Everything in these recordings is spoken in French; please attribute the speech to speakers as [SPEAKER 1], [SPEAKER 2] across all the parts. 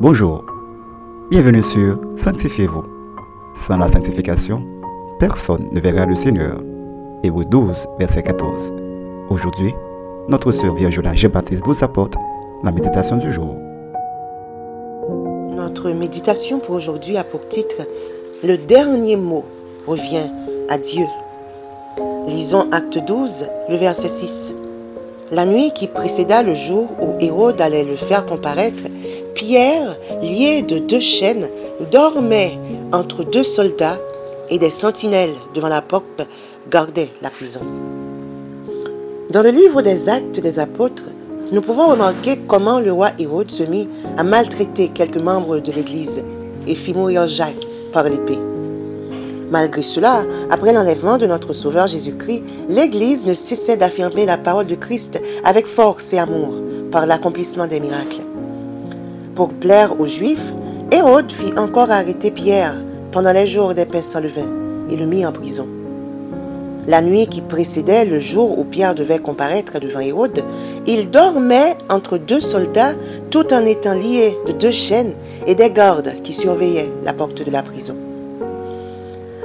[SPEAKER 1] Bonjour, bienvenue sur Sanctifiez-vous. Sans la sanctification, personne ne verra le Seigneur. Hébreu 12, verset 14. Aujourd'hui, notre sœur Vierge Jean-Baptiste vous apporte la méditation du jour.
[SPEAKER 2] Notre méditation pour aujourd'hui a pour titre Le dernier mot revient à Dieu. Lisons Acte 12, le verset 6. La nuit qui précéda le jour où Hérode allait le faire comparaître, Pierre, lié de deux chaînes, dormait entre deux soldats et des sentinelles devant la porte gardaient la prison. Dans le livre des actes des apôtres, nous pouvons remarquer comment le roi Hérode se mit à maltraiter quelques membres de l'Église et fit mourir Jacques par l'épée. Malgré cela, après l'enlèvement de notre Sauveur Jésus-Christ, l'Église ne cessait d'affirmer la parole de Christ avec force et amour par l'accomplissement des miracles. Pour plaire aux Juifs, Hérode fit encore arrêter Pierre pendant les jours des pains sans levain et le mit en prison. La nuit qui précédait le jour où Pierre devait comparaître devant Hérode, il dormait entre deux soldats tout en étant lié de deux chaînes et des gardes qui surveillaient la porte de la prison.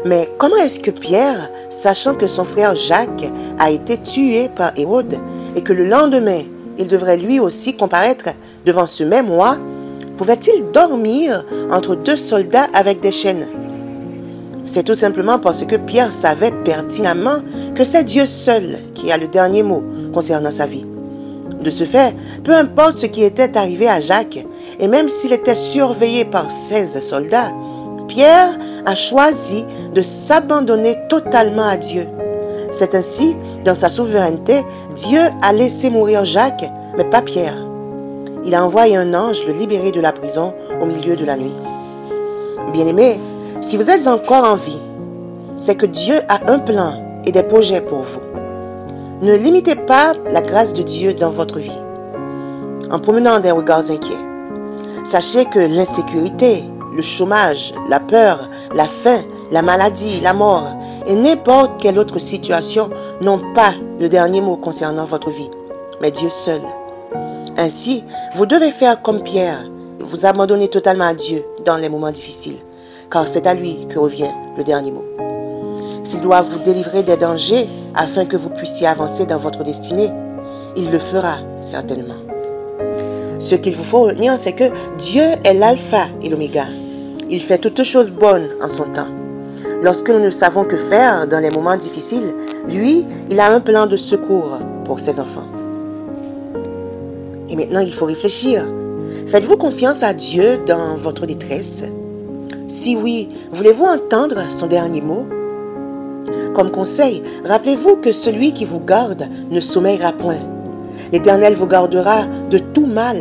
[SPEAKER 2] Mais comment est-ce que Pierre, sachant que son frère Jacques a été tué par Hérode et que le lendemain il devrait lui aussi comparaître devant ce même roi, pouvait-il dormir entre deux soldats avec des chaînes? C'est tout simplement parce que Pierre savait pertinemment que c'est Dieu seul qui a le dernier mot concernant sa vie. De ce fait, peu importe ce qui était arrivé à Jacques, et même s'il était surveillé par 16 soldats, Pierre a choisi de s'abandonner totalement à Dieu. C'est ainsi, dans sa souveraineté, Dieu a laissé mourir Jacques, mais pas Pierre il a envoyé un ange le libérer de la prison au milieu de la nuit. Bien-aimés, si vous êtes encore en vie, c'est que Dieu a un plan et des projets pour vous. Ne limitez pas la grâce de Dieu dans votre vie en promenant des regards inquiets. Sachez que l'insécurité, le chômage, la peur, la faim, la maladie, la mort et n'importe quelle autre situation n'ont pas le dernier mot concernant votre vie, mais Dieu seul. Ainsi, vous devez faire comme Pierre, vous abandonner totalement à Dieu dans les moments difficiles, car c'est à lui que revient le dernier mot. S'il doit vous délivrer des dangers afin que vous puissiez avancer dans votre destinée, il le fera certainement. Ce qu'il vous faut retenir, c'est que Dieu est l'alpha et l'oméga. Il fait toutes choses bonnes en son temps. Lorsque nous ne savons que faire dans les moments difficiles, lui, il a un plan de secours pour ses enfants. Et maintenant, il faut réfléchir. Faites-vous confiance à Dieu dans votre détresse? Si oui, voulez-vous entendre son dernier mot? Comme conseil, rappelez-vous que celui qui vous garde ne sommeillera point. L'Éternel vous gardera de tout mal.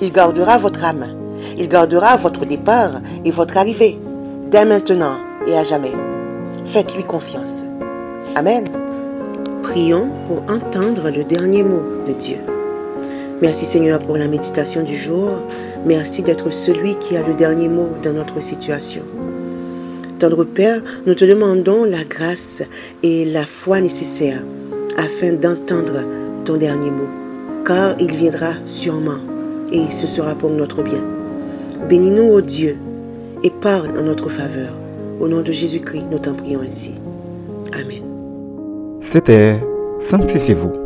[SPEAKER 2] Il gardera votre âme. Il gardera votre départ et votre arrivée, dès maintenant et à jamais. Faites-lui confiance. Amen. Prions pour entendre le dernier mot de Dieu. Merci Seigneur pour la méditation du jour. Merci d'être celui qui a le dernier mot dans notre situation. Tendre Père, nous te demandons la grâce et la foi nécessaires afin d'entendre ton dernier mot, car il viendra sûrement et ce sera pour notre bien. Bénis-nous, ô Dieu, et parle en notre faveur. Au nom de Jésus-Christ, nous t'en prions ainsi. Amen.
[SPEAKER 1] C'était Sanctifiez-vous.